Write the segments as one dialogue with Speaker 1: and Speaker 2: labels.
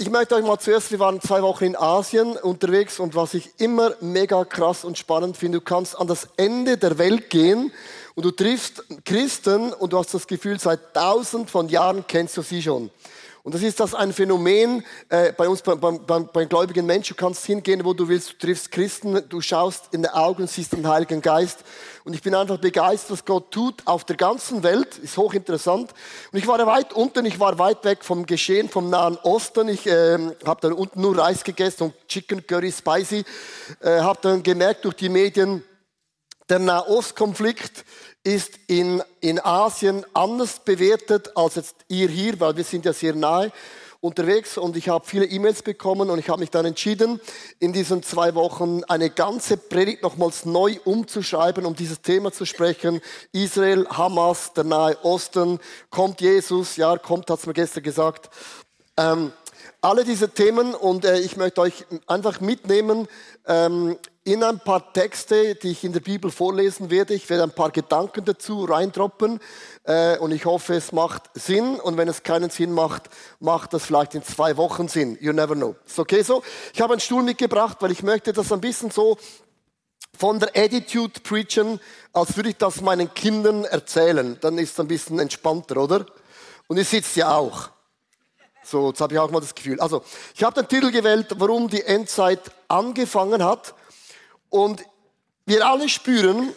Speaker 1: ich möchte euch mal zuerst, wir waren zwei Wochen in Asien unterwegs und was ich immer mega krass und spannend finde, du kannst an das Ende der Welt gehen und du triffst Christen und du hast das Gefühl, seit tausend von Jahren kennst du sie schon. Und das ist das ein Phänomen äh, bei uns, beim, beim, beim gläubigen Menschen. Du kannst hingehen, wo du willst. Du triffst Christen, du schaust in die Augen, siehst den Heiligen Geist. Und ich bin einfach begeistert, was Gott tut auf der ganzen Welt. Ist hochinteressant. Und ich war weit unten, ich war weit weg vom Geschehen, vom Nahen Osten. Ich äh, habe dann unten nur Reis gegessen und Chicken Curry Spicy. Äh, habe dann gemerkt durch die Medien, der Nahostkonflikt ist in, in Asien anders bewertet als jetzt ihr hier, weil wir sind ja sehr nahe unterwegs und ich habe viele E-Mails bekommen und ich habe mich dann entschieden, in diesen zwei Wochen eine ganze Predigt nochmals neu umzuschreiben, um dieses Thema zu sprechen. Israel, Hamas, der Nahe Osten, kommt Jesus, ja, kommt, hat's mir gestern gesagt. Ähm, alle diese Themen und äh, ich möchte euch einfach mitnehmen ähm, in ein paar Texte, die ich in der Bibel vorlesen werde. Ich werde ein paar Gedanken dazu reindroppen äh, und ich hoffe, es macht Sinn. Und wenn es keinen Sinn macht, macht das vielleicht in zwei Wochen Sinn. You never know. Ist okay so? Ich habe einen Stuhl mitgebracht, weil ich möchte das ein bisschen so von der Attitude preachen, als würde ich das meinen Kindern erzählen. Dann ist es ein bisschen entspannter, oder? Und ihr sitzt ja auch. So, jetzt habe ich auch mal das Gefühl. Also, ich habe den Titel gewählt, warum die Endzeit angefangen hat. Und wir alle spüren,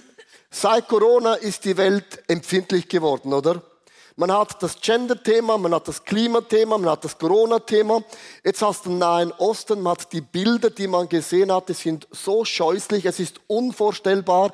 Speaker 1: seit Corona ist die Welt empfindlich geworden, oder? Man hat das Gender-Thema, man hat das Klimathema, man hat das Corona-Thema. Jetzt hast du den Nahen Osten, man hat die Bilder, die man gesehen hat, die sind so scheußlich, es ist unvorstellbar.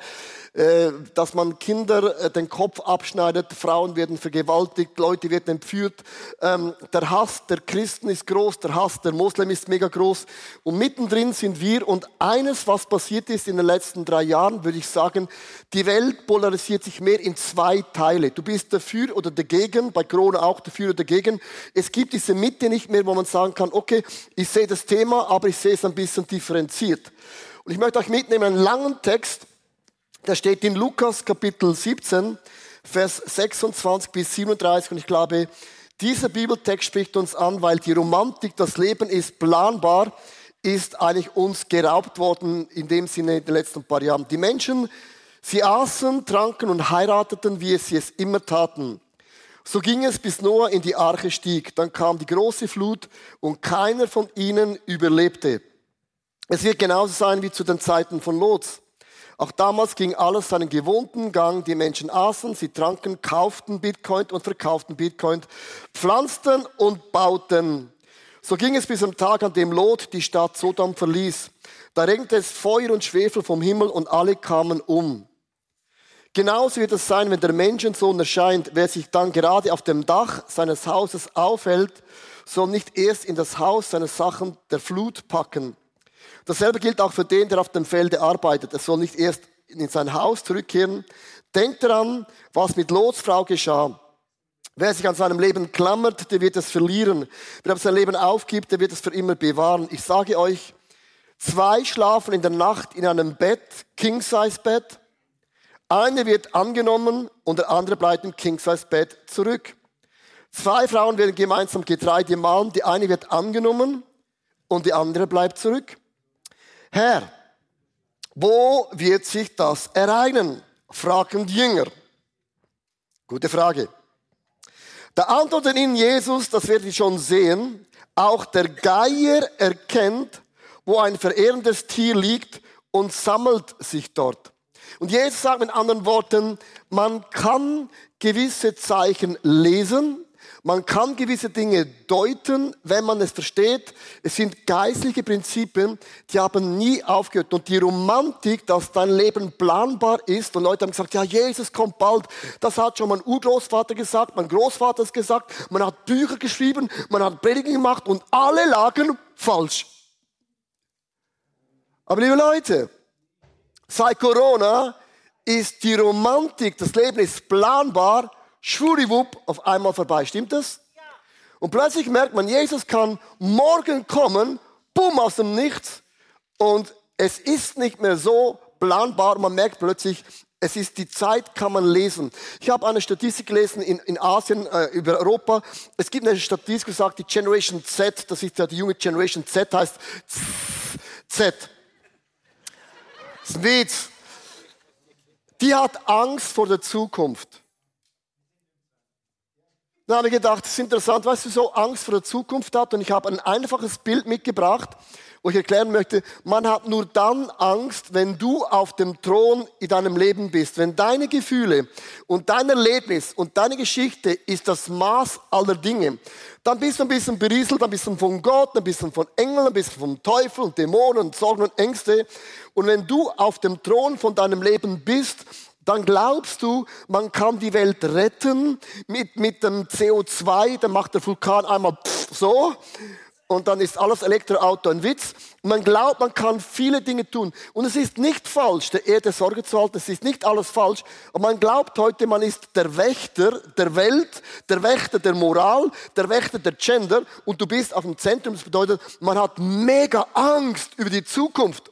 Speaker 1: Äh, dass man Kinder äh, den Kopf abschneidet, Frauen werden vergewaltigt, Leute werden entführt. Ähm, der Hass der Christen ist groß, der Hass der Moslem ist mega groß. Und mittendrin sind wir. Und eines, was passiert ist in den letzten drei Jahren, würde ich sagen, die Welt polarisiert sich mehr in zwei Teile. Du bist dafür oder dagegen, bei Corona auch dafür oder dagegen. Es gibt diese Mitte nicht mehr, wo man sagen kann, okay, ich sehe das Thema, aber ich sehe es ein bisschen differenziert. Und ich möchte euch mitnehmen einen langen Text, der steht in Lukas Kapitel 17, Vers 26 bis 37 und ich glaube, dieser Bibeltext spricht uns an, weil die Romantik, das Leben ist planbar, ist eigentlich uns geraubt worden in dem Sinne in den letzten paar Jahren. Die Menschen, sie aßen, tranken und heirateten, wie sie es immer taten. So ging es, bis Noah in die Arche stieg. Dann kam die große Flut und keiner von ihnen überlebte. Es wird genauso sein wie zu den Zeiten von Lots. Auch damals ging alles seinen gewohnten Gang. Die Menschen aßen, sie tranken, kauften Bitcoin und verkauften Bitcoin, pflanzten und bauten. So ging es bis am Tag, an dem Lot die Stadt Sodom verließ. Da regnete es Feuer und Schwefel vom Himmel und alle kamen um. Genauso wird es sein, wenn der Menschensohn erscheint. Wer sich dann gerade auf dem Dach seines Hauses aufhält, soll nicht erst in das Haus seine Sachen der Flut packen. Dasselbe gilt auch für den, der auf dem Felde arbeitet. Er soll nicht erst in sein Haus zurückkehren. Denkt daran, was mit Lots Frau geschah. Wer sich an seinem Leben klammert, der wird es verlieren. Wer sein Leben aufgibt, der wird es für immer bewahren. Ich sage euch, zwei schlafen in der Nacht in einem Bett, King-Size-Bett. Einer wird angenommen und der andere bleibt im King-Size-Bett zurück. Zwei Frauen werden gemeinsam Getreide mahlen. Die eine wird angenommen und die andere bleibt zurück. Herr, wo wird sich das ereignen? Fragen die Jünger. Gute Frage. Da antwortet ihnen Jesus, das werdet ihr schon sehen, auch der Geier erkennt, wo ein verehrendes Tier liegt und sammelt sich dort. Und Jesus sagt mit anderen Worten, man kann gewisse Zeichen lesen, man kann gewisse Dinge deuten, wenn man es versteht. Es sind geistliche Prinzipien, die haben nie aufgehört. Und die Romantik, dass dein Leben planbar ist, und Leute haben gesagt, ja, Jesus kommt bald. Das hat schon mein Urgroßvater gesagt, mein Großvater hat gesagt, man hat Bücher geschrieben, man hat Predigen gemacht und alle lagen falsch. Aber liebe Leute, seit Corona ist die Romantik, das Leben ist planbar, schwuriwupp, auf einmal vorbei. Stimmt das? Ja. Und plötzlich merkt man, Jesus kann morgen kommen, boom, aus dem Nichts. Und es ist nicht mehr so planbar. Man merkt plötzlich, Es ist die Zeit, kann man lesen. Ich habe eine Statistik gelesen in, in Asien, äh, über Europa. Es gibt eine Statistik, die sagt, die Generation Z, das ist ja die junge Generation Z, heißt Z. Witz. Die hat Angst vor der Zukunft. Dann habe ich gedacht, das ist interessant, weißt du, so Angst vor der Zukunft hat. Und ich habe ein einfaches Bild mitgebracht wo ich erklären möchte, man hat nur dann Angst, wenn du auf dem Thron in deinem Leben bist. Wenn deine Gefühle und dein Erlebnis und deine Geschichte ist das Maß aller Dinge, dann bist du ein bisschen berieselt, ein bisschen von Gott, ein bisschen von Engeln, ein bisschen vom Teufel und Dämonen und Sorgen und Ängste. Und wenn du auf dem Thron von deinem Leben bist, dann glaubst du, man kann die Welt retten mit, mit dem CO2, dann macht der Vulkan einmal so und dann ist alles Elektroauto ein Witz. Man glaubt, man kann viele Dinge tun. Und es ist nicht falsch, der Erde Sorge zu halten. Es ist nicht alles falsch. Aber man glaubt heute, man ist der Wächter der Welt, der Wächter der Moral, der Wächter der Gender. Und du bist auf dem Zentrum. Das bedeutet, man hat mega Angst über die Zukunft.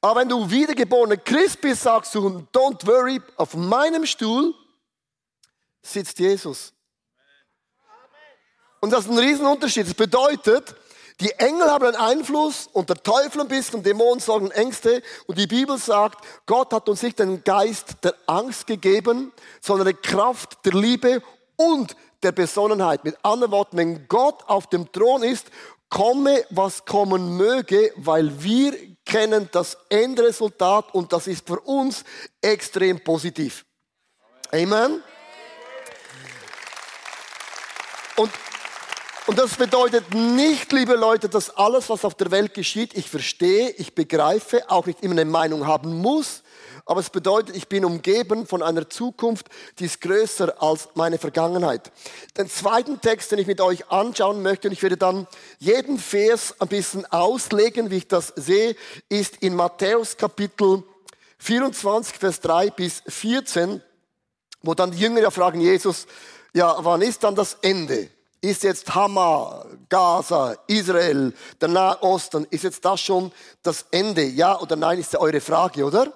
Speaker 1: Aber wenn du wiedergeborener Christ bist, sagst du, don't worry, auf meinem Stuhl sitzt Jesus. Und das ist ein Riesenunterschied. Das bedeutet, die Engel haben einen Einfluss und der Teufel ein bisschen, Dämonen sorgen Ängste. Und die Bibel sagt, Gott hat uns nicht den Geist der Angst gegeben, sondern eine Kraft der Liebe und der Besonnenheit. Mit anderen Worten, wenn Gott auf dem Thron ist, komme, was kommen möge, weil wir kennen das Endresultat und das ist für uns extrem positiv. Amen. Und und das bedeutet nicht, liebe Leute, dass alles, was auf der Welt geschieht, ich verstehe, ich begreife, auch nicht immer eine Meinung haben muss. Aber es bedeutet, ich bin umgeben von einer Zukunft, die ist größer als meine Vergangenheit. Den zweiten Text, den ich mit euch anschauen möchte, und ich werde dann jeden Vers ein bisschen auslegen, wie ich das sehe, ist in Matthäus Kapitel 24, Vers 3 bis 14, wo dann die Jünger ja fragen Jesus, ja, wann ist dann das Ende? Ist jetzt Hammer, Gaza, Israel, der Nahosten, ist jetzt das schon das Ende? Ja oder nein, ist ja eure Frage, oder?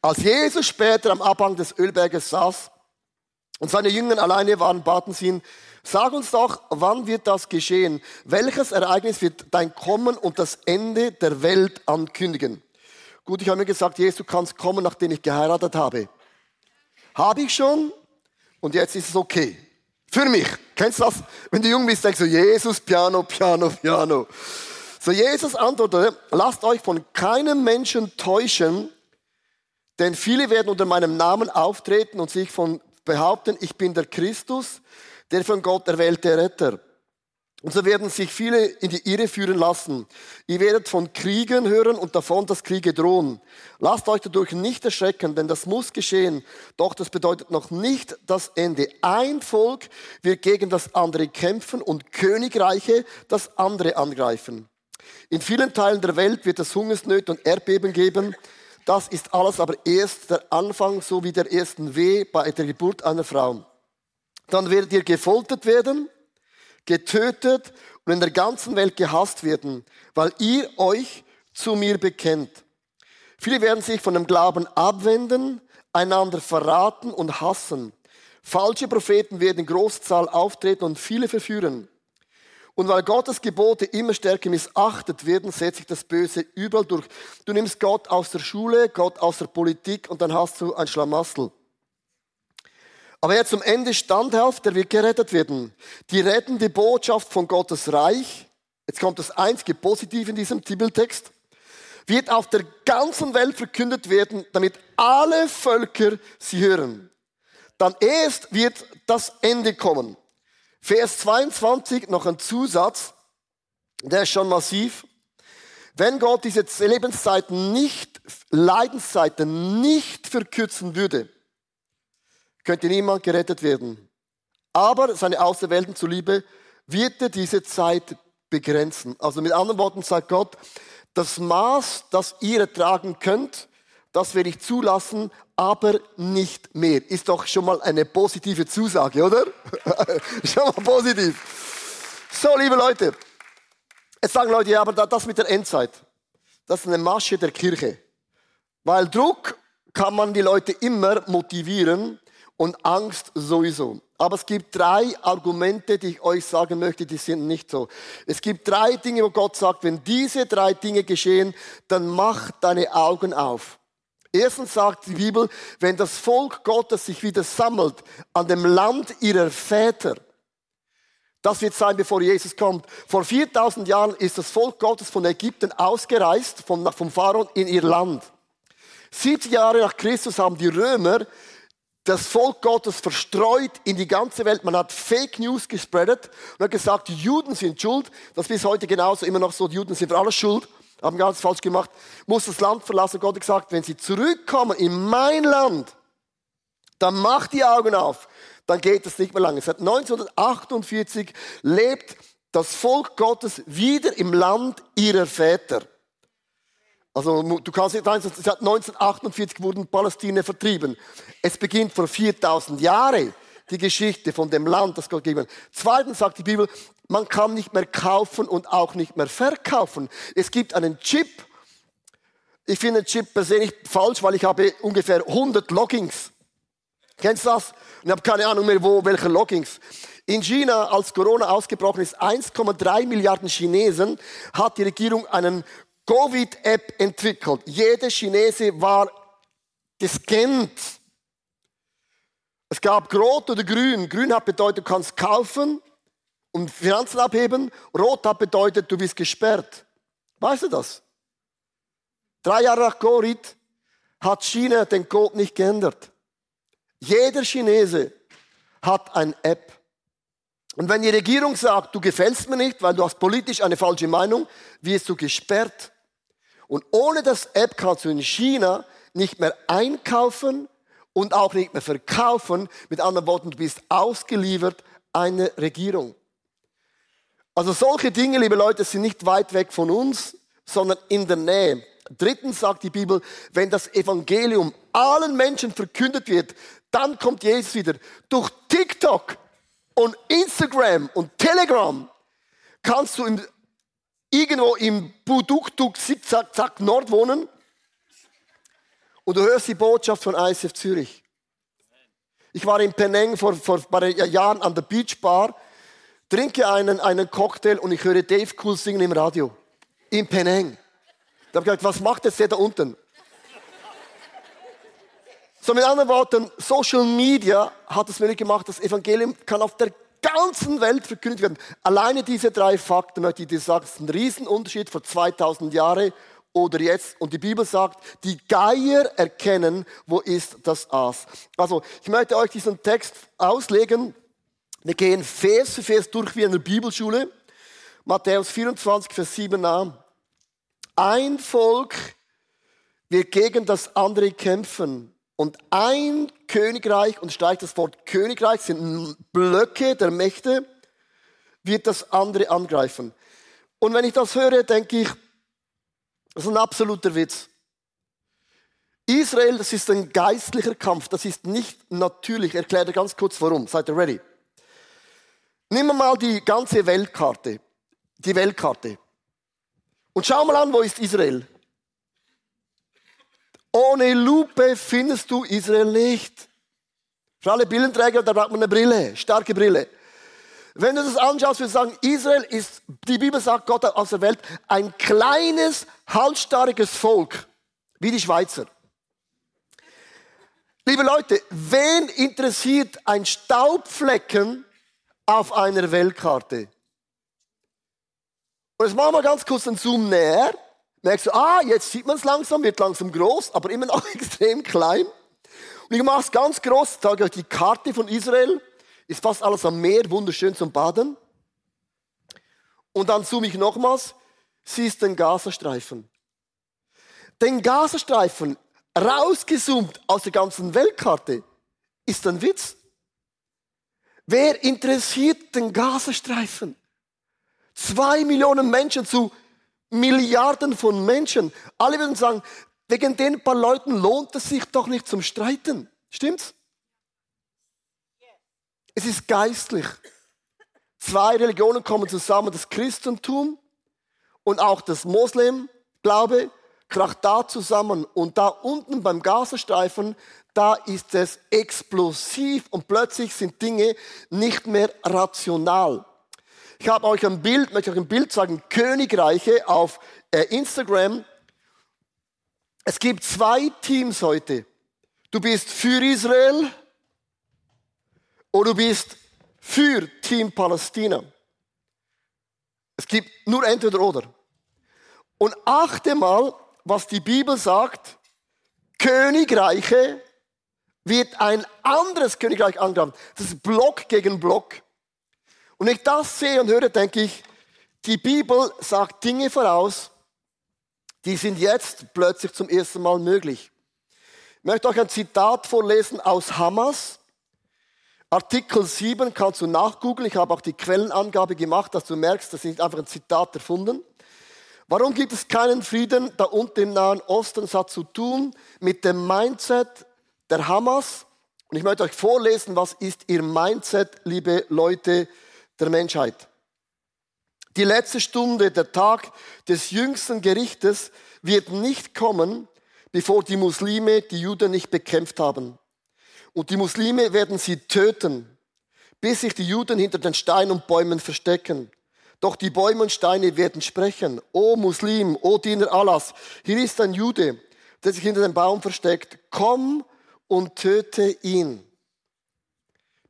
Speaker 1: Als Jesus später am Abhang des Ölberges saß und seine Jünger alleine waren, baten sie ihn, sag uns doch, wann wird das geschehen? Welches Ereignis wird dein Kommen und das Ende der Welt ankündigen? Gut, ich habe mir gesagt, Jesus, du kannst kommen, nachdem ich geheiratet habe. Habe ich schon? und jetzt ist es okay. Für mich. Kennst du das? Wenn du jung bist, denkst du, Jesus, Piano, Piano, Piano. So, Jesus antwortete, lasst euch von keinem Menschen täuschen, denn viele werden unter meinem Namen auftreten und sich von behaupten, ich bin der Christus, der von Gott erwählte Retter. Und so werden sich viele in die Irre führen lassen. Ihr werdet von Kriegen hören und davon, dass Kriege drohen. Lasst euch dadurch nicht erschrecken, denn das muss geschehen. Doch das bedeutet noch nicht das Ende. Ein Volk wird gegen das andere kämpfen und Königreiche das andere angreifen. In vielen Teilen der Welt wird es Hungersnöte und Erdbeben geben. Das ist alles aber erst der Anfang, so wie der ersten Weh bei der Geburt einer Frau. Dann werdet ihr gefoltert werden getötet und in der ganzen Welt gehasst werden, weil ihr euch zu mir bekennt. Viele werden sich von dem Glauben abwenden, einander verraten und hassen. Falsche Propheten werden in großer Zahl auftreten und viele verführen. Und weil Gottes Gebote immer stärker missachtet werden, setzt sich das Böse überall durch. Du nimmst Gott aus der Schule, Gott aus der Politik und dann hast du ein Schlamassel. Aber wer zum Ende standhält, der wird gerettet werden. Die rettende Botschaft von Gottes Reich, jetzt kommt das einzige Positiv in diesem Bibeltext, wird auf der ganzen Welt verkündet werden, damit alle Völker sie hören. Dann erst wird das Ende kommen. Vers 22, noch ein Zusatz, der ist schon massiv. Wenn Gott diese Lebenszeiten nicht, Leidenszeiten nicht verkürzen würde, könnte niemand gerettet werden. Aber seine Auserwählten zuliebe wird er diese Zeit begrenzen. Also mit anderen Worten sagt Gott, das Maß, das ihr ertragen könnt, das werde ich zulassen, aber nicht mehr. Ist doch schon mal eine positive Zusage, oder? schon mal positiv. So, liebe Leute, jetzt sagen Leute, ja, aber das mit der Endzeit, Das ist eine Masche der Kirche. Weil Druck kann man die Leute immer motivieren und Angst sowieso. Aber es gibt drei Argumente, die ich euch sagen möchte, die sind nicht so. Es gibt drei Dinge, wo Gott sagt, wenn diese drei Dinge geschehen, dann mach deine Augen auf. Erstens sagt die Bibel, wenn das Volk Gottes sich wieder sammelt an dem Land ihrer Väter, das wird sein, bevor Jesus kommt. Vor 4000 Jahren ist das Volk Gottes von Ägypten ausgereist, vom, vom Pharaon in ihr Land. 70 Jahre nach Christus haben die Römer das Volk Gottes verstreut in die ganze Welt. Man hat Fake News gespreadet und hat gesagt, die Juden sind schuld. Das ist bis heute genauso immer noch so. Die Juden sind für alles schuld. Haben ganz falsch gemacht. Muss das Land verlassen. Gott hat gesagt, wenn sie zurückkommen in mein Land, dann macht die Augen auf. Dann geht es nicht mehr lange. Seit 1948 lebt das Volk Gottes wieder im Land ihrer Väter. Also du kannst nicht sagen, seit 1948 wurden Palästina vertrieben. Es beginnt vor 4000 Jahren die Geschichte von dem Land, das Gott gegeben hat. Zweitens sagt die Bibel, man kann nicht mehr kaufen und auch nicht mehr verkaufen. Es gibt einen Chip. Ich finde den Chip persönlich falsch, weil ich habe ungefähr 100 Loggings. Kennst du das? Und ich habe keine Ahnung mehr, wo, welche Loggings. In China, als Corona ausgebrochen ist, 1,3 Milliarden Chinesen, hat die Regierung einen Covid-App entwickelt. Jeder Chinese war gescannt. Es gab Rot oder Grün. Grün hat bedeutet, du kannst kaufen und Finanzen abheben. Rot hat bedeutet, du bist gesperrt. Weißt du das? Drei Jahre nach Covid hat China den Code nicht geändert. Jeder Chinese hat eine App. Und wenn die Regierung sagt, du gefällst mir nicht, weil du hast politisch eine falsche Meinung, wirst du gesperrt. Und ohne das App kannst du in China nicht mehr einkaufen und auch nicht mehr verkaufen. Mit anderen Worten, du bist ausgeliefert einer Regierung. Also solche Dinge, liebe Leute, sind nicht weit weg von uns, sondern in der Nähe. Drittens sagt die Bibel, wenn das Evangelium allen Menschen verkündet wird, dann kommt Jesus wieder. Durch TikTok und Instagram und Telegram kannst du im irgendwo im Buduktuk Zickzack Zack Nord wohnen und du hörst die Botschaft von ISF Zürich. Ich war in Penang vor, vor ein paar Jahren an der Beach Bar, trinke einen, einen Cocktail und ich höre Dave Cool singen im Radio. In Penang. Da habe ich gedacht, was macht jetzt der da unten? So mit anderen Worten, Social Media hat es möglich gemacht, das Evangelium kann auf der ganzen Welt verkündigt werden. Alleine diese drei Fakten möchte ich dir sagen, das ist ein Riesenunterschied vor 2000 Jahren oder jetzt. Und die Bibel sagt, die Geier erkennen, wo ist das Aas. Also, ich möchte euch diesen Text auslegen. Wir gehen Vers für Vers durch wie in der Bibelschule. Matthäus 24, Vers 7 an. Ein Volk wird gegen das andere kämpfen. Und ein Königreich, und steigt das Wort Königreich, sind Blöcke der Mächte, wird das andere angreifen. Und wenn ich das höre, denke ich, das ist ein absoluter Witz. Israel, das ist ein geistlicher Kampf, das ist nicht natürlich. Ich erkläre ganz kurz warum. Seid ihr ready? Nimm mal die ganze Weltkarte. Die Weltkarte. Und schau mal an, wo ist Israel? Ohne Lupe findest du Israel nicht. Für alle Brillenträger, da braucht man eine Brille, starke Brille. Wenn du das anschaust, wir sagen, Israel ist, die Bibel sagt Gott aus der Welt, ein kleines, halsstarriges Volk, wie die Schweizer. Liebe Leute, wen interessiert ein Staubflecken auf einer Weltkarte? Und jetzt machen wir ganz kurz einen Zoom näher merkst du, ah, jetzt sieht man es langsam, wird langsam groß, aber immer noch extrem klein. Und ich mache es ganz groß, zeige euch die Karte von Israel, ist fast alles am Meer, wunderschön zum Baden. Und dann zoome ich nochmals, siehst den Gazastreifen. Den Gazastreifen rausgezoomt aus der ganzen Weltkarte ist ein Witz. Wer interessiert den Gazastreifen? Zwei Millionen Menschen zu Milliarden von Menschen. Alle würden sagen, wegen den paar Leuten lohnt es sich doch nicht zum Streiten. Stimmt's? Es ist geistlich. Zwei Religionen kommen zusammen, das Christentum und auch das Moslem-Glaube kracht da zusammen und da unten beim Gazastreifen, da ist es explosiv und plötzlich sind Dinge nicht mehr rational. Ich habe euch ein Bild, möchte euch ein Bild zeigen, Königreiche auf äh, Instagram. Es gibt zwei Teams heute. Du bist für Israel oder du bist für Team Palästina. Es gibt nur entweder oder. Und achte mal, was die Bibel sagt. Königreiche wird ein anderes Königreich angegriffen. Das ist Block gegen Block. Und wenn ich das sehe und höre, denke ich, die Bibel sagt Dinge voraus, die sind jetzt plötzlich zum ersten Mal möglich. Ich möchte euch ein Zitat vorlesen aus Hamas. Artikel 7 kannst du nachgoogeln. Ich habe auch die Quellenangabe gemacht, dass du merkst, das ist nicht einfach ein Zitat erfunden. Warum gibt es keinen Frieden da unten im Nahen Osten? Das hat zu tun mit dem Mindset der Hamas. Und ich möchte euch vorlesen, was ist ihr Mindset, liebe Leute der Menschheit. Die letzte Stunde, der Tag des jüngsten Gerichtes wird nicht kommen, bevor die Muslime die Juden nicht bekämpft haben. Und die Muslime werden sie töten, bis sich die Juden hinter den Steinen und Bäumen verstecken. Doch die Bäume und Steine werden sprechen. O Muslim, o Diener Allahs, hier ist ein Jude, der sich hinter dem Baum versteckt. Komm und töte ihn.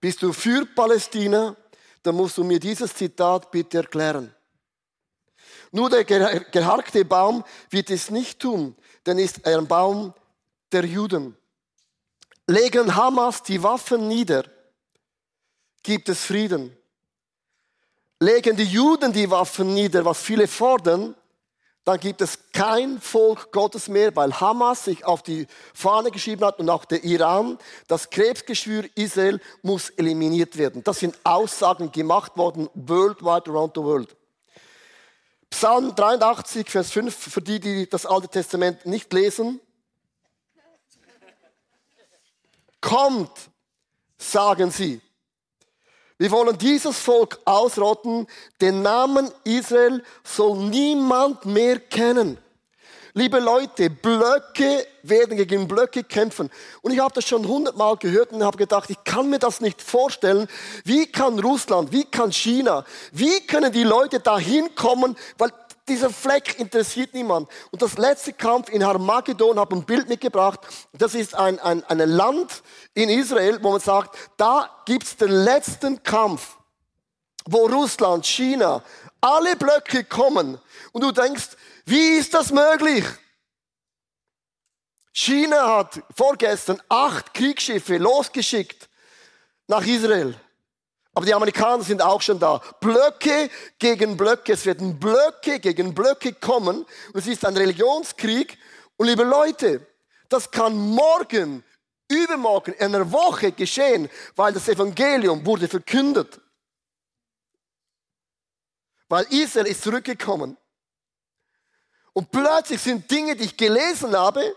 Speaker 1: Bist du für Palästina? Dann musst du mir dieses Zitat bitte erklären. Nur der geharkte Baum wird es nicht tun, denn ist ein Baum der Juden. Legen Hamas die Waffen nieder, gibt es Frieden. Legen die Juden die Waffen nieder, was viele fordern, dann gibt es kein Volk Gottes mehr, weil Hamas sich auf die Fahne geschrieben hat und auch der Iran. Das Krebsgeschwür Israel muss eliminiert werden. Das sind Aussagen gemacht worden worldwide around the world. Psalm 83, Vers 5, für die, die das Alte Testament nicht lesen. Kommt, sagen sie. Wir wollen dieses Volk ausrotten. Den Namen Israel soll niemand mehr kennen. Liebe Leute, Blöcke werden gegen Blöcke kämpfen. Und ich habe das schon hundertmal gehört und habe gedacht, ich kann mir das nicht vorstellen. Wie kann Russland, wie kann China, wie können die Leute da hinkommen? Weil dieser Fleck interessiert niemand. Und das letzte Kampf in Harmagedon, habe ein Bild mitgebracht. Das ist ein, ein, ein Land in Israel, wo man sagt, da gibt's den letzten Kampf, wo Russland, China, alle Blöcke kommen. Und du denkst, wie ist das möglich? China hat vorgestern acht Kriegsschiffe losgeschickt nach Israel. Aber die Amerikaner sind auch schon da. Blöcke gegen Blöcke. Es werden Blöcke gegen Blöcke kommen. Und es ist ein Religionskrieg. Und liebe Leute, das kann morgen, übermorgen, in einer Woche geschehen, weil das Evangelium wurde verkündet. Weil Israel ist zurückgekommen. Und plötzlich sind Dinge, die ich gelesen habe,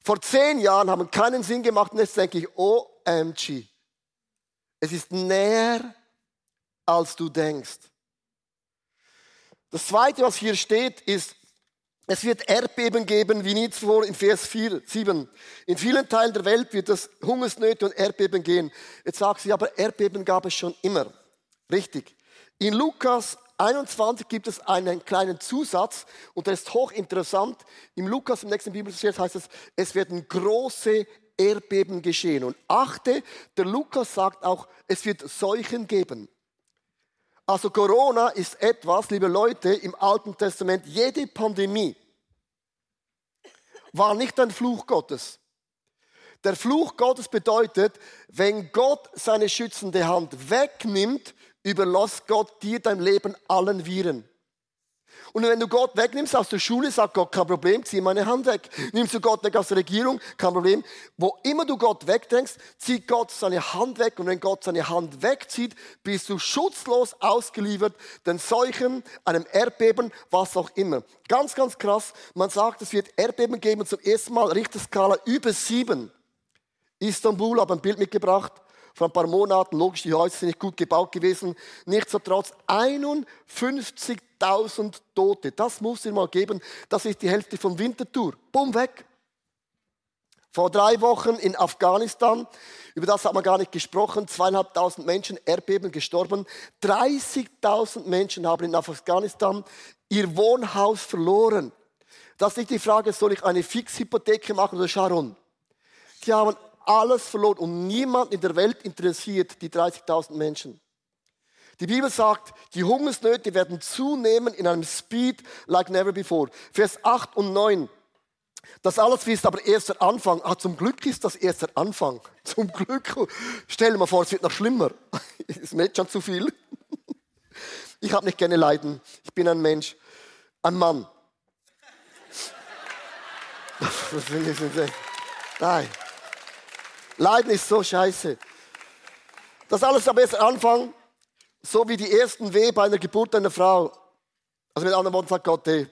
Speaker 1: vor zehn Jahren haben keinen Sinn gemacht. Und jetzt denke ich, OMG. Es ist näher, als du denkst. Das zweite, was hier steht, ist, es wird Erdbeben geben, wie nie zuvor in Vers 4, 7. In vielen Teilen der Welt wird es Hungersnöte und Erdbeben gehen. Jetzt sagst du, aber Erdbeben gab es schon immer. Richtig. In Lukas 21 gibt es einen kleinen Zusatz und der ist hochinteressant. Im Lukas, im nächsten Bibelvers heißt es, es werden große Erdbeben geschehen. Und achte, der Lukas sagt auch, es wird Seuchen geben. Also Corona ist etwas, liebe Leute, im Alten Testament, jede Pandemie war nicht ein Fluch Gottes. Der Fluch Gottes bedeutet, wenn Gott seine schützende Hand wegnimmt, überlässt Gott dir dein Leben allen Viren. Und wenn du Gott wegnimmst aus der Schule, sagt Gott, kein Problem, zieh meine Hand weg. Nimmst du Gott weg aus der Regierung, kein Problem. Wo immer du Gott wegdenkst, zieht Gott seine Hand weg. Und wenn Gott seine Hand wegzieht, bist du schutzlos ausgeliefert den Seuchen, einem Erdbeben, was auch immer. Ganz, ganz krass. Man sagt, es wird Erdbeben geben zum ersten Mal Richterskala über sieben. Istanbul, habe ein Bild mitgebracht vor ein paar Monaten. Logisch, die Häuser sind nicht gut gebaut gewesen. Nichtsdestotrotz 51 30.000 Tote. Das muss ihr mal geben. Das ist die Hälfte von Winterthur. Bumm, weg. Vor drei Wochen in Afghanistan, über das hat man gar nicht gesprochen, zweieinhalbtausend Menschen, Erdbeben gestorben. 30.000 Menschen haben in Afghanistan ihr Wohnhaus verloren. Das ist nicht die Frage, soll ich eine Fixhypothek machen oder Sharon? Die haben alles verloren und niemand in der Welt interessiert die 30.000 Menschen. Die Bibel sagt, die Hungersnöte werden zunehmen in einem Speed like never before. Vers 8 und 9. Das alles ist aber erst der Anfang. Ah, zum Glück ist das erst der Anfang. Zum Glück. Stell dir mal vor, es wird noch schlimmer. Es ist schon zu viel. Ich habe nicht gerne Leiden. Ich bin ein Mensch, ein Mann. Nein. Leiden ist so scheiße. Das alles aber erst der Anfang, so wie die ersten Weh bei einer Geburt einer Frau. Also mit anderen Worten sagt Gott, hey,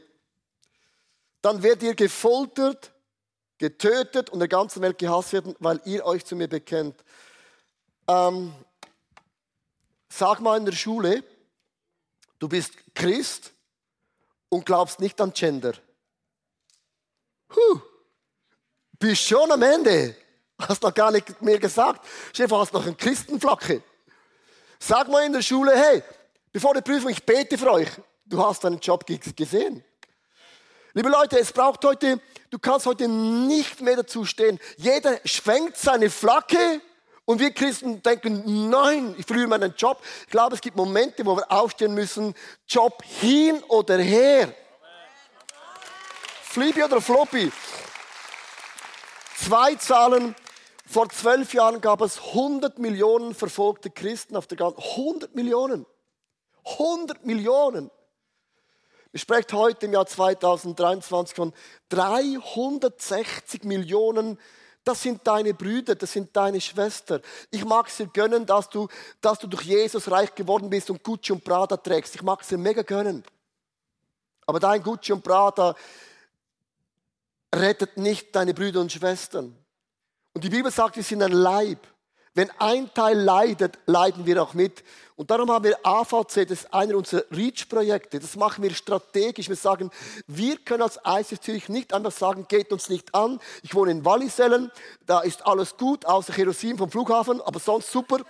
Speaker 1: dann werdet ihr gefoltert, getötet und der ganzen Welt gehasst werden, weil ihr euch zu mir bekennt. Ähm, sag mal in der Schule, du bist Christ und glaubst nicht an Gender. Huh, bist schon am Ende. Hast noch gar nicht mehr gesagt. Chef, hast noch eine Christenflagge. Sag mal in der Schule, hey, bevor der Prüfung, ich bete für euch. Du hast deinen Job gesehen. Liebe Leute, es braucht heute, du kannst heute nicht mehr dazu stehen. Jeder schwenkt seine Flagge und wir Christen denken, nein, ich verliere meinen Job. Ich glaube, es gibt Momente, wo wir aufstehen müssen, Job hin oder her. Flippy oder Floppy. Zwei Zahlen. Vor zwölf Jahren gab es 100 Millionen verfolgte Christen auf der ganzen, 100 Millionen. 100 Millionen. Ich spreche heute im Jahr 2023 von 360 Millionen. Das sind deine Brüder, das sind deine Schwestern. Ich mag es dir gönnen, dass du, dass du durch Jesus reich geworden bist und Gucci und Prada trägst. Ich mag es dir mega gönnen. Aber dein Gucci und Prada rettet nicht deine Brüder und Schwestern. Und die Bibel sagt, wir sind ein Leib. Wenn ein Teil leidet, leiden wir auch mit. Und darum haben wir AVC, das ist einer unserer REACH-Projekte. Das machen wir strategisch. Wir sagen, wir können als ICF Zürich nicht einfach sagen, geht uns nicht an. Ich wohne in Wallisellen, da ist alles gut, außer Kerosin vom Flughafen, aber sonst super.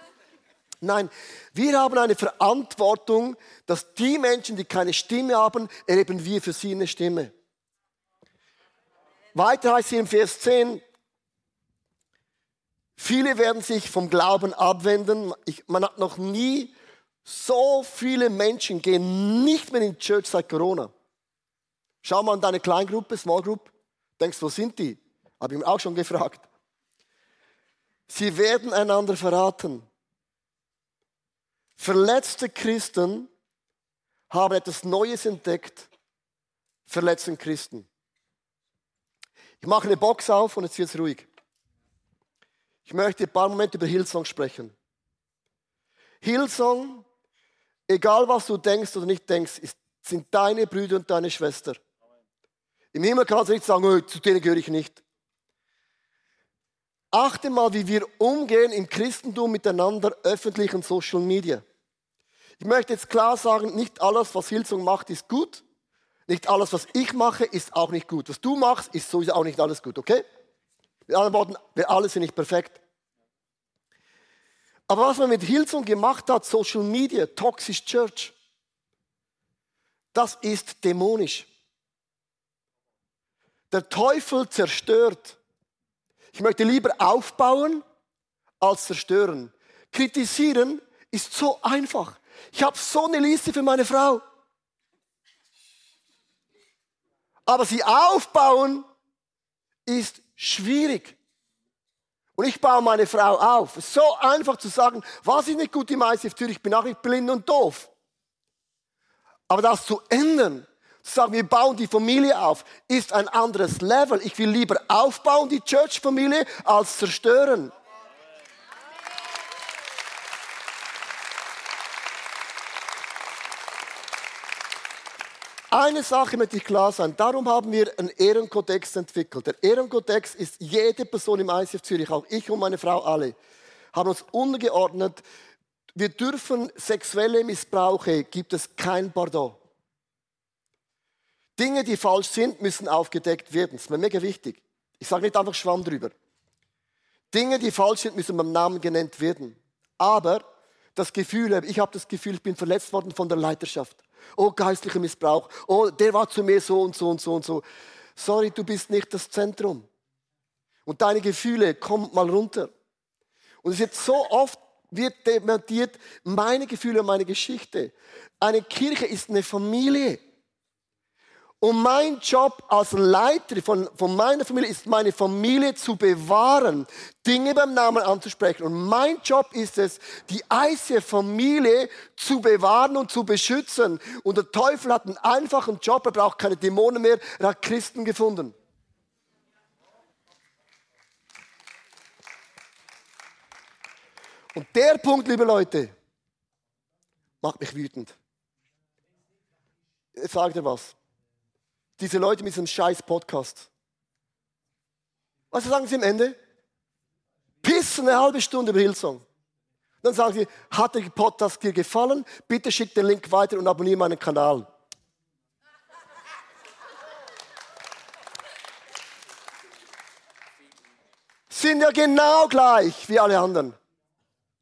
Speaker 1: Nein, wir haben eine Verantwortung, dass die Menschen, die keine Stimme haben, erheben wir für sie eine Stimme. Weiter heißt hier im Vers 10, Viele werden sich vom Glauben abwenden. Ich, man hat noch nie so viele Menschen gehen nicht mehr in die Church seit Corona. Schau mal an deine Kleingruppe, Small Group. Denkst, wo sind die? Habe ich mir auch schon gefragt. Sie werden einander verraten. Verletzte Christen haben etwas Neues entdeckt. Verletzten Christen. Ich mache eine Box auf und jetzt wird es ruhig. Ich möchte ein paar Momente über Hillsong sprechen. Hillsong, egal was du denkst oder nicht denkst, ist, sind deine Brüder und deine Schwester. Im Himmel kannst du nicht sagen, zu denen gehöre ich nicht. Achte mal, wie wir umgehen im Christentum miteinander, öffentlich und Social Media. Ich möchte jetzt klar sagen, nicht alles, was Hillsong macht, ist gut. Nicht alles, was ich mache, ist auch nicht gut. Was du machst, ist sowieso auch nicht alles gut, okay? Mit anderen Worten, wir alle sind nicht perfekt. Aber was man mit Hillsong gemacht hat, Social Media, Toxic Church, das ist dämonisch. Der Teufel zerstört. Ich möchte lieber aufbauen als zerstören. Kritisieren ist so einfach. Ich habe so eine Liste für meine Frau. Aber sie aufbauen ist schwierig. Und ich baue meine Frau auf. So einfach zu sagen, was ist nicht gut im ICF Zürich, ich bin auch nicht blind und doof. Aber das zu ändern, zu sagen, wir bauen die Familie auf, ist ein anderes Level. Ich will lieber aufbauen, die Church-Familie, als zerstören. Eine Sache möchte ich klar sein. Darum haben wir einen Ehrenkodex entwickelt. Der Ehrenkodex ist jede Person im ICF Zürich, auch ich und meine Frau alle, haben uns untergeordnet. Wir dürfen sexuelle Missbrauche, gibt es kein Pardon. Dinge, die falsch sind, müssen aufgedeckt werden. Das ist mir mega wichtig. Ich sage nicht einfach Schwamm drüber. Dinge, die falsch sind, müssen beim Namen genannt werden. Aber das Gefühl, ich habe das Gefühl, ich bin verletzt worden von der Leiterschaft. Oh, geistlicher Missbrauch. Oh, der war zu mir so und so und so und so. Sorry, du bist nicht das Zentrum. Und deine Gefühle, komm mal runter. Und es wird so oft wird dementiert, meine Gefühle und meine Geschichte. Eine Kirche ist eine Familie. Und mein Job als Leiter von, von meiner Familie ist, meine Familie zu bewahren, Dinge beim Namen anzusprechen. Und mein Job ist es, die ICF-Familie zu bewahren und zu beschützen. Und der Teufel hat einen einfachen Job, er braucht keine Dämonen mehr, er hat Christen gefunden. Und der Punkt, liebe Leute, macht mich wütend. Sage dir was diese Leute mit diesem scheiß Podcast. Was sagen sie am Ende? Pissen eine halbe Stunde über Hillsong. Dann sagen sie, hat der Podcast dir gefallen? Bitte schick den Link weiter und abonniere meinen Kanal. Sind ja genau gleich wie alle anderen.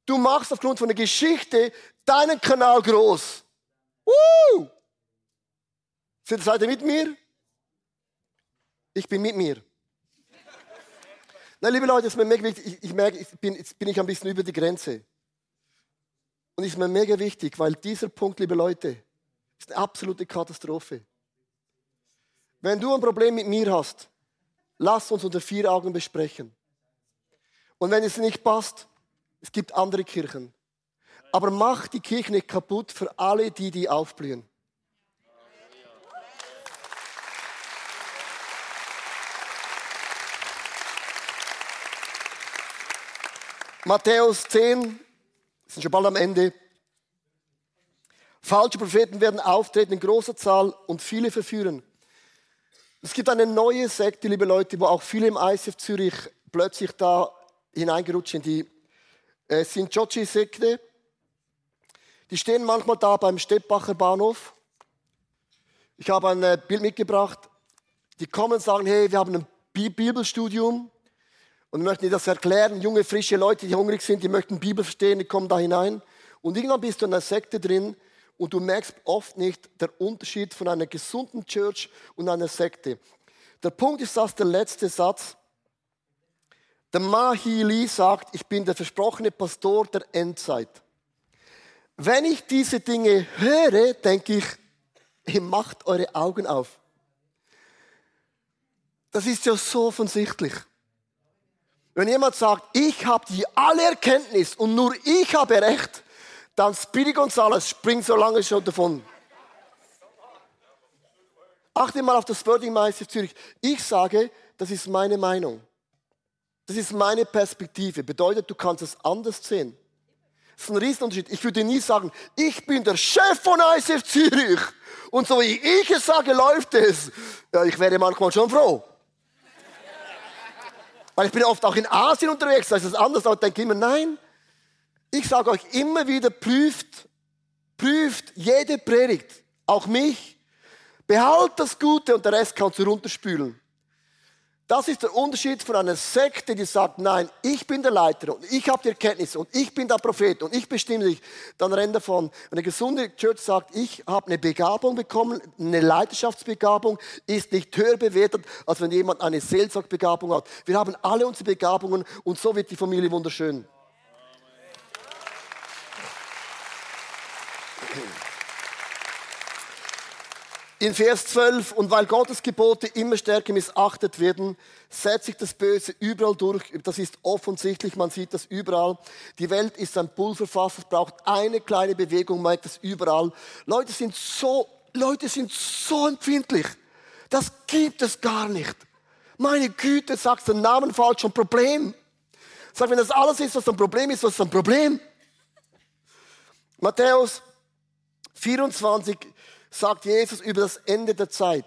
Speaker 1: Du machst aufgrund von der Geschichte deinen Kanal groß. Uh! Seid ihr mit mir? Ich bin mit mir. Na, liebe Leute, es ist mir mega wichtig. Ich, ich merke, ich bin, jetzt bin ich ein bisschen über die Grenze. Und es ist mir mega wichtig, weil dieser Punkt, liebe Leute, ist eine absolute Katastrophe. Wenn du ein Problem mit mir hast, lass uns unter vier Augen besprechen. Und wenn es nicht passt, es gibt andere Kirchen. Aber mach die Kirche nicht kaputt für alle, die die aufblühen. Matthäus 10, sind schon bald am Ende. Falsche Propheten werden auftreten in großer Zahl und viele verführen. Es gibt eine neue Sekte, liebe Leute, wo auch viele im ICF Zürich plötzlich da hineingerutscht sind. Die äh, sind Jochi-Sekte. Die stehen manchmal da beim Steppbacher Bahnhof. Ich habe ein äh, Bild mitgebracht. Die kommen und sagen, hey, wir haben ein Bibelstudium und möchten dir das erklären. Junge, frische Leute, die hungrig sind, die möchten Bibel verstehen, die kommen da hinein. Und irgendwann bist du in einer Sekte drin und du merkst oft nicht der Unterschied von einer gesunden Church und einer Sekte. Der Punkt ist das, der letzte Satz. Der Mahili sagt, ich bin der versprochene Pastor der Endzeit. Wenn ich diese Dinge höre, denke ich, ihr macht eure Augen auf. Das ist ja so offensichtlich. Wenn jemand sagt, ich habe die alle Erkenntnis und nur ich habe Recht, dann Speedy Gonzales springt so lange schon davon. Achte mal auf das Wording Meister Zürich. Ich sage, das ist meine Meinung. Das ist meine Perspektive. Bedeutet, du kannst es anders sehen. Das ist ein Riesenunterschied. Ich würde nie sagen, ich bin der Chef von ICF Zürich. Und so wie ich es sage, läuft es. Ja, ich wäre manchmal schon froh. Weil ich bin oft auch in Asien unterwegs, da ist es anders, aber ich denke immer, nein. Ich sage euch immer wieder, prüft, prüft jede Predigt, auch mich. Behalt das Gute und der Rest kannst du runterspülen. Das ist der Unterschied von einer Sekte, die sagt, nein, ich bin der Leiter und ich habe die Erkenntnis und ich bin der Prophet und ich bestimme dich. Dann rennt davon. Eine gesunde Church sagt, ich habe eine Begabung bekommen, eine Leiterschaftsbegabung ist nicht höher bewertet, als wenn jemand eine Seelsorgbegabung hat. Wir haben alle unsere Begabungen und so wird die Familie wunderschön. In Vers 12, und weil Gottes Gebote immer stärker missachtet werden, setzt sich das Böse überall durch. Das ist offensichtlich, man sieht das überall. Die Welt ist ein Pulverfass, es braucht eine kleine Bewegung, man merkt das überall. Leute sind so, Leute sind so empfindlich. Das gibt es gar nicht. Meine Güte, sagst den Namen falsch, ein Problem. Sag, wenn das alles ist, was ein Problem ist, was ist ein Problem? Matthäus 24, sagt Jesus über das Ende der Zeit.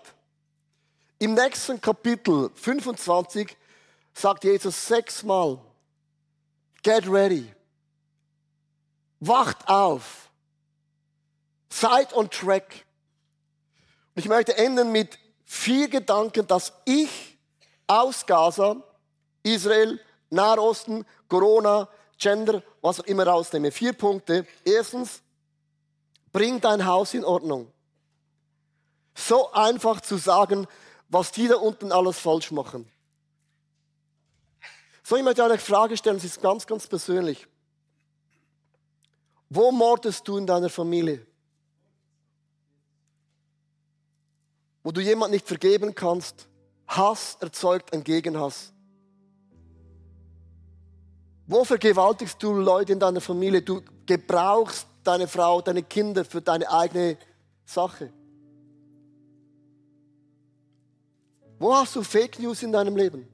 Speaker 1: Im nächsten Kapitel 25 sagt Jesus sechsmal, get ready, wacht auf, seid on track. Ich möchte enden mit vier Gedanken, dass ich aus Gaza, Israel, Nahosten, Corona, Gender, was auch immer rausnehme. Vier Punkte. Erstens, bring dein Haus in Ordnung. So einfach zu sagen, was die da unten alles falsch machen. So, ich möchte eine Frage stellen, es ist ganz, ganz persönlich. Wo mordest du in deiner Familie? Wo du jemand nicht vergeben kannst. Hass erzeugt einen Gegenhass. Wo vergewaltigst du Leute in deiner Familie? Du gebrauchst deine Frau, deine Kinder für deine eigene Sache. Wo hast du Fake News in deinem Leben?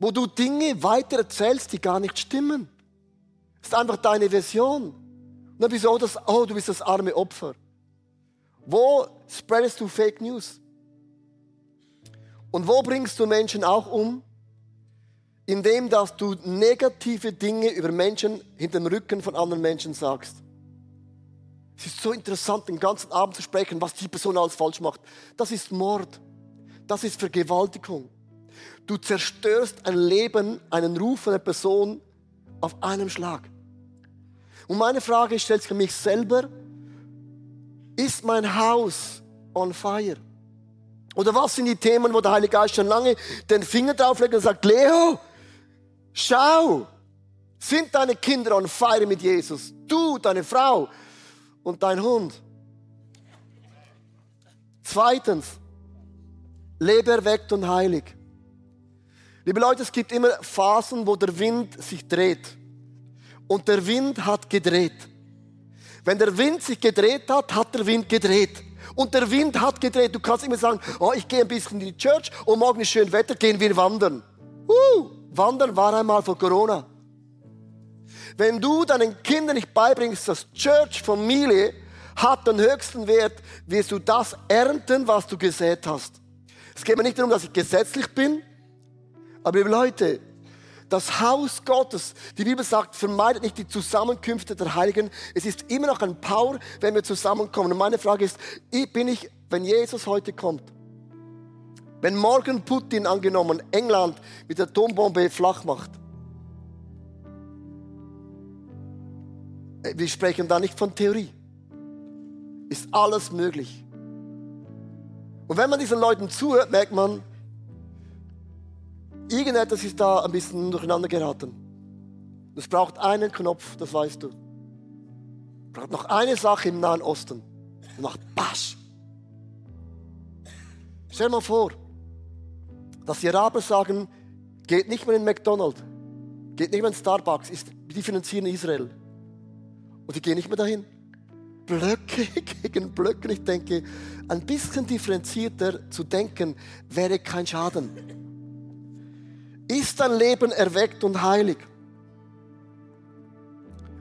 Speaker 1: Wo du Dinge weiter erzählst, die gar nicht stimmen. Das ist einfach deine Version. Und dann bist du, oh, das, oh, du bist das arme Opfer. Wo spreadest du Fake News? Und wo bringst du Menschen auch um? Indem, dass du negative Dinge über Menschen hinter dem Rücken von anderen Menschen sagst. Es ist so interessant, den ganzen Abend zu sprechen, was die Person alles falsch macht. Das ist Mord. Das ist Vergewaltigung. Du zerstörst ein Leben, einen Ruf einer Person auf einem Schlag. Und meine Frage stellt sich für mich selber, ist mein Haus on fire? Oder was sind die Themen, wo der Heilige Geist schon lange den Finger drauflegt und sagt, Leo, schau, sind deine Kinder on fire mit Jesus? Du, deine Frau und dein Hund. Zweitens, lebe erweckt und heilig. Liebe Leute, es gibt immer Phasen, wo der Wind sich dreht. Und der Wind hat gedreht. Wenn der Wind sich gedreht hat, hat der Wind gedreht. Und der Wind hat gedreht. Du kannst immer sagen, oh, ich gehe ein bisschen in die Church und morgen ist schön Wetter, gehen wir wandern. Uh, wandern war einmal vor Corona. Wenn du deinen Kindern nicht beibringst, dass Church, Familie hat den höchsten Wert, wirst du das ernten, was du gesät hast. Es geht mir nicht darum, dass ich gesetzlich bin, aber liebe Leute, das Haus Gottes, die Bibel sagt, vermeidet nicht die Zusammenkünfte der Heiligen. Es ist immer noch ein Power, wenn wir zusammenkommen. Und meine Frage ist, bin ich, wenn Jesus heute kommt, wenn morgen Putin angenommen England mit der Atombombe flach macht, wir sprechen da nicht von Theorie, ist alles möglich. Und wenn man diesen Leuten zuhört, merkt man, irgendetwas ist da ein bisschen durcheinander geraten. Es braucht einen Knopf, das weißt du. Es braucht noch eine Sache im Nahen Osten. Und macht Basch. Stell dir mal vor, dass die Araber sagen, geht nicht mehr in McDonald's, geht nicht mehr in Starbucks, die finanzieren Israel. Und die gehen nicht mehr dahin. Blöcke gegen Blöcke. Ich denke, ein bisschen differenzierter zu denken wäre kein Schaden. Ist dein Leben erweckt und heilig?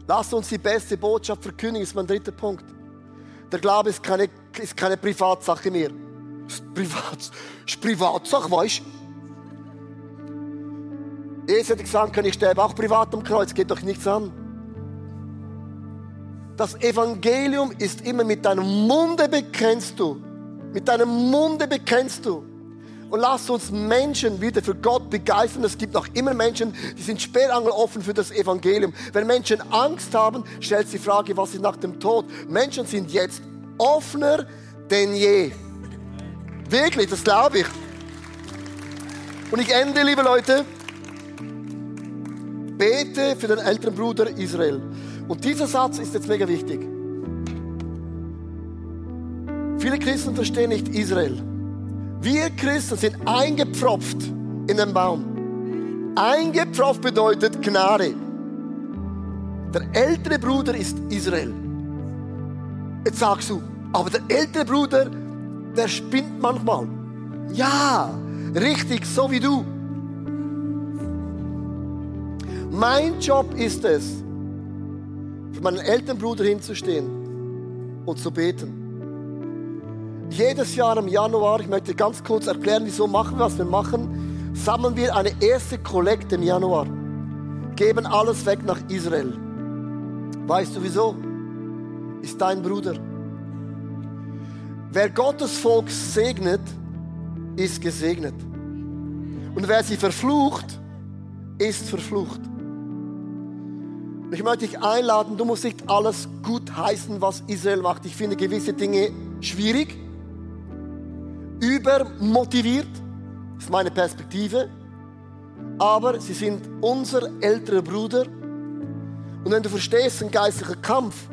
Speaker 1: Lass uns die beste Botschaft verkündigen, ist mein dritter Punkt. Der Glaube ist keine, ist keine Privatsache mehr. Ist, Privat, ist Privatsache, weißt du? Jesus hätte gesagt können, ich sterbe auch privat am Kreuz, geht doch nichts an. Das Evangelium ist immer mit deinem Munde bekennst du. Mit deinem Munde bekennst du. Und lass uns Menschen wieder für Gott begeistern. Es gibt noch immer Menschen, die sind sperrangeloffen für das Evangelium. Wenn Menschen Angst haben, stellt sich die Frage, was ist nach dem Tod? Menschen sind jetzt offener denn je. Wirklich, das glaube ich. Und ich ende, liebe Leute, bete für den älteren Bruder Israel. Und dieser Satz ist jetzt mega wichtig. Viele Christen verstehen nicht Israel. Wir Christen sind eingepfropft in den Baum. Eingepfropft bedeutet Gnade. Der ältere Bruder ist Israel. Jetzt sagst du, aber der ältere Bruder, der spinnt manchmal. Ja, richtig, so wie du. Mein Job ist es, für meinen älteren Bruder hinzustehen und zu beten. Jedes Jahr im Januar, ich möchte ganz kurz erklären, wieso machen wir, was wir machen, sammeln wir eine erste Kollekte im Januar, geben alles weg nach Israel. Weißt du wieso? Ist dein Bruder. Wer Gottes Volk segnet, ist gesegnet. Und wer sie verflucht, ist verflucht. Ich möchte dich einladen, du musst nicht alles gut heißen, was Israel macht. Ich finde gewisse Dinge schwierig, übermotiviert, das ist meine Perspektive. Aber sie sind unser älterer Bruder. Und wenn du verstehst, ein geistlicher Kampf,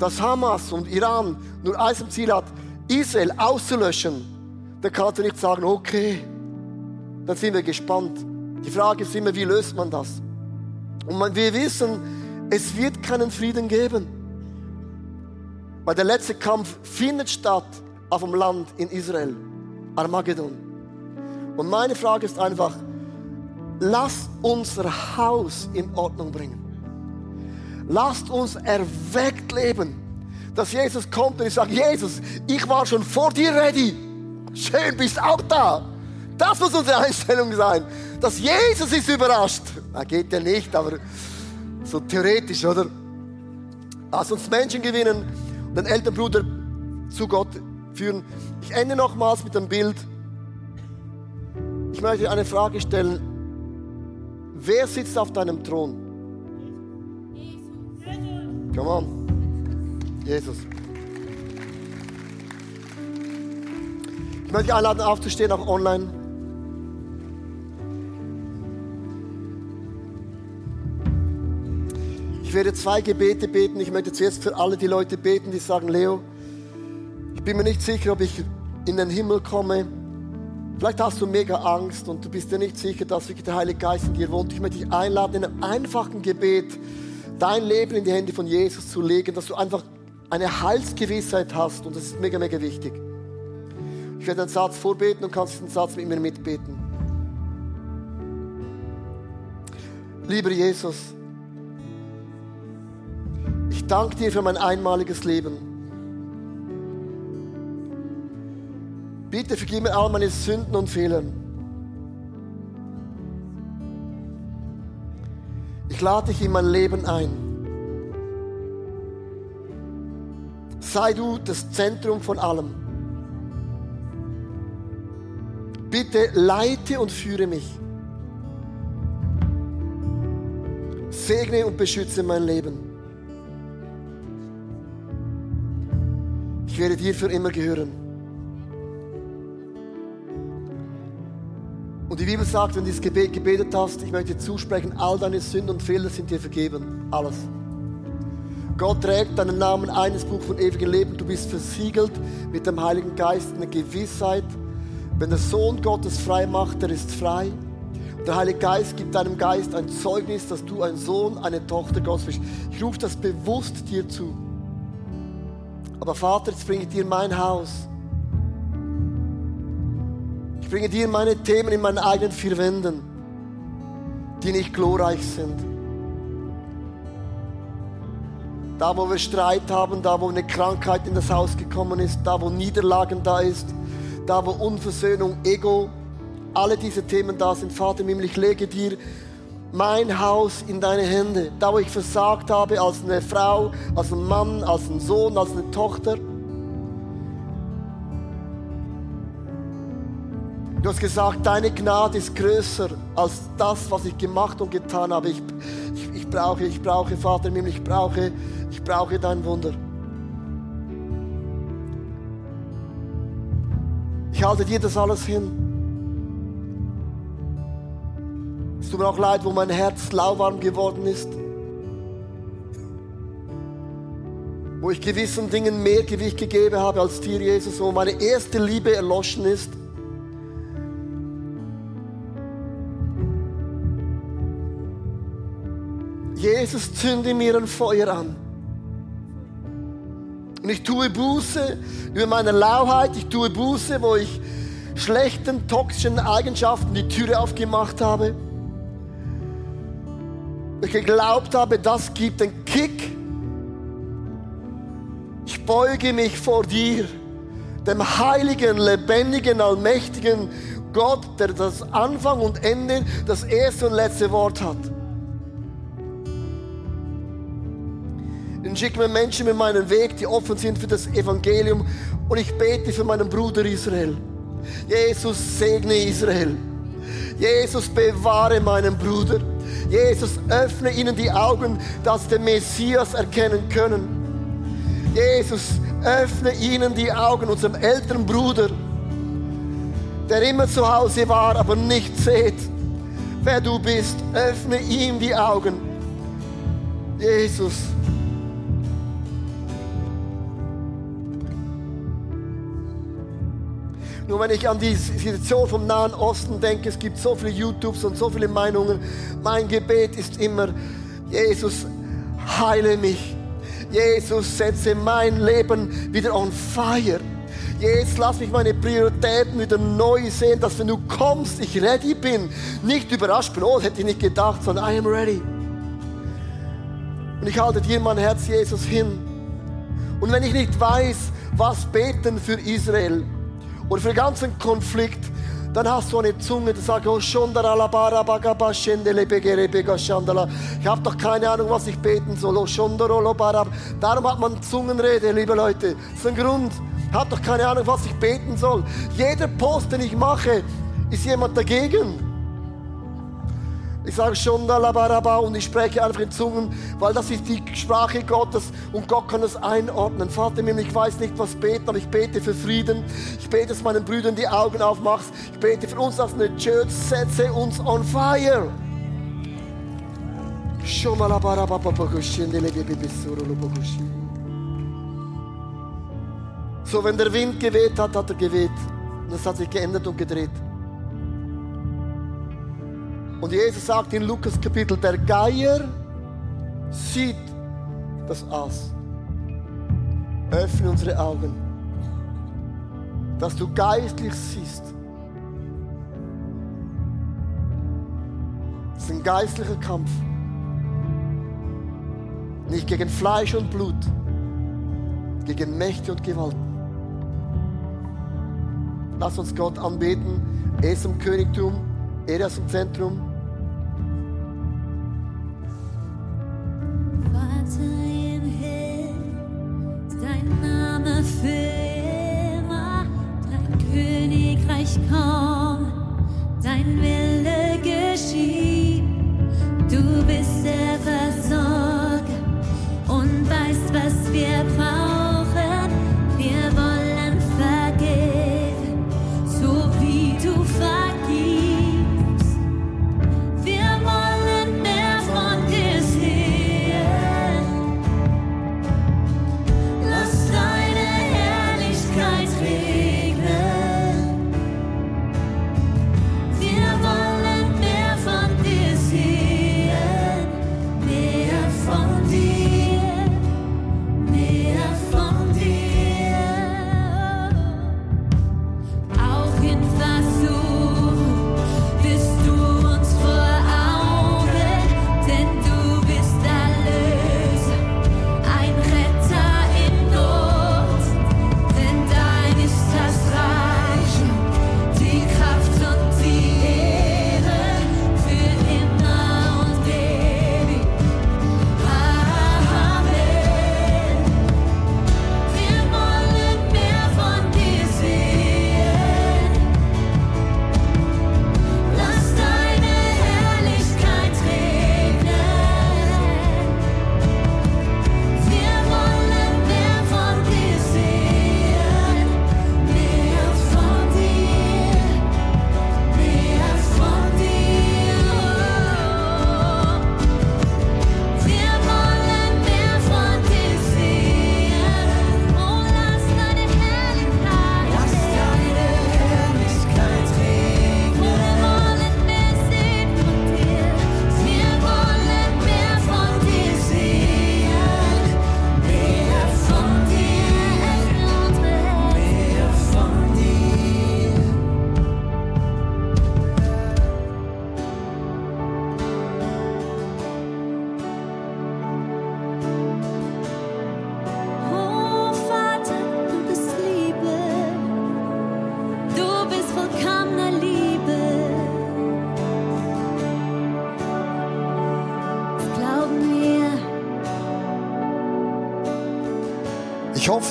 Speaker 1: dass Hamas und Iran nur eins im Ziel hat, Israel auszulöschen, dann kannst du nicht sagen, okay, dann sind wir gespannt. Die Frage ist immer, wie löst man das? Und wir wissen, es wird keinen Frieden geben. Weil der letzte Kampf findet statt auf dem Land in Israel, Armageddon. Und meine Frage ist einfach, lass unser Haus in Ordnung bringen. Lasst uns erweckt leben. Dass Jesus kommt und ich sage, Jesus, ich war schon vor dir ready. Schön, bist auch da. Das muss unsere Einstellung sein. Dass Jesus ist überrascht. Na, geht ja nicht, aber so theoretisch, oder? Lass uns Menschen gewinnen und den Elternbruder zu Gott führen. Ich ende nochmals mit dem Bild. Ich möchte eine Frage stellen. Wer sitzt auf deinem Thron? Come on. Jesus. Ich möchte einladen, aufzustehen, auch online. Ich werde zwei Gebete beten. Ich möchte zuerst für alle die Leute beten, die sagen, Leo, ich bin mir nicht sicher, ob ich in den Himmel komme. Vielleicht hast du mega Angst und du bist dir nicht sicher, dass wirklich der Heilige Geist in dir wohnt. Ich möchte dich einladen, in einem einfachen Gebet dein Leben in die Hände von Jesus zu legen, dass du einfach eine Heilsgewissheit hast und das ist mega, mega wichtig. Ich werde einen Satz vorbeten und kannst diesen Satz mit mir mitbeten. Lieber Jesus, ich danke dir für mein einmaliges Leben. Bitte vergib mir all meine Sünden und Fehler. Ich lade dich in mein Leben ein. Sei du das Zentrum von allem. Bitte leite und führe mich. Segne und beschütze mein Leben. Ich werde dir für immer gehören. Und die Bibel sagt, wenn du dieses Gebet gebetet hast, ich möchte dir zusprechen, all deine Sünden und Fehler sind dir vergeben. Alles. Gott trägt deinen Namen eines Buch von ewigem Leben. Du bist versiegelt mit dem Heiligen Geist, eine Gewissheit. Wenn der Sohn Gottes frei macht, der ist frei. Der Heilige Geist gibt deinem Geist ein Zeugnis, dass du ein Sohn, eine Tochter Gottes bist. Ich rufe das bewusst dir zu. Aber Vater, jetzt bringe ich dir mein Haus. Ich bringe dir meine Themen in meinen eigenen vier Wänden, die nicht glorreich sind. Da, wo wir Streit haben, da, wo eine Krankheit in das Haus gekommen ist, da, wo Niederlagen da ist, da, wo Unversöhnung, Ego, alle diese Themen da sind. Vater im Himmel, ich lege dir mein Haus in deine Hände. Da, wo ich versagt habe als eine Frau, als ein Mann, als ein Sohn, als eine Tochter. Du hast gesagt, deine Gnade ist größer als das, was ich gemacht und getan habe. Ich, ich, ich brauche, ich brauche, Vater im Himmel, ich brauche, ich brauche dein Wunder. Ich halte dir das alles hin. Es tut mir auch leid, wo mein Herz lauwarm geworden ist. Wo ich gewissen Dingen mehr Gewicht gegeben habe als dir, Jesus, wo meine erste Liebe erloschen ist. Jesus, zünde mir ein Feuer an. Und ich tue Buße über meine Lauheit, ich tue Buße, wo ich schlechten, toxischen Eigenschaften die Türe aufgemacht habe ich geglaubt habe, das gibt den Kick. Ich beuge mich vor dir, dem heiligen, lebendigen, allmächtigen Gott, der das Anfang und Ende, das erste und letzte Wort hat. Und schick mir Menschen mit meinen Weg, die offen sind für das Evangelium. Und ich bete für meinen Bruder Israel. Jesus, segne Israel. Jesus, bewahre meinen Bruder. Jesus, öffne ihnen die Augen, dass den Messias erkennen können. Jesus, öffne ihnen die Augen, unserem älteren Bruder, der immer zu Hause war, aber nicht seht, wer du bist. Öffne ihm die Augen. Jesus. Nur wenn ich an die Situation vom Nahen Osten denke, es gibt so viele YouTubes und so viele Meinungen. Mein Gebet ist immer, Jesus, heile mich. Jesus, setze mein Leben wieder on fire. Jesus, lass mich meine Prioritäten wieder neu sehen, dass wenn du kommst, ich ready bin. Nicht überrascht bin, oh, das hätte ich nicht gedacht, sondern I am ready. Und ich halte dir mein Herz, Jesus, hin. Und wenn ich nicht weiß, was beten für Israel, oder für den ganzen Konflikt, dann hast du eine Zunge, die sagt, oh, ich habe doch keine Ahnung, was ich beten soll. Oh, Darum hat man Zungenrede, liebe Leute. Das ist ein Grund. Ich habe doch keine Ahnung, was ich beten soll. Jeder Post, den ich mache, ist jemand dagegen. Ich sage schon und ich spreche einfach in Zungen, weil das ist die Sprache Gottes und Gott kann es einordnen. Vater ich weiß nicht, was beten, aber ich bete für Frieden. Ich bete, dass meinen Brüdern die Augen aufmachst. Ich bete für uns als eine Church, setze uns on fire. So, wenn der Wind geweht hat, hat er geweht. Und es hat sich geändert und gedreht. Und Jesus sagt in Lukas Kapitel, der Geier sieht das Aas. Öffne unsere Augen, dass du geistlich siehst. Es ist ein geistlicher Kampf. Nicht gegen Fleisch und Blut, gegen Mächte und Gewalten. Lass uns Gott anbeten. Er ist im Königtum, er ist im Zentrum.
Speaker 2: Komm, dein Wille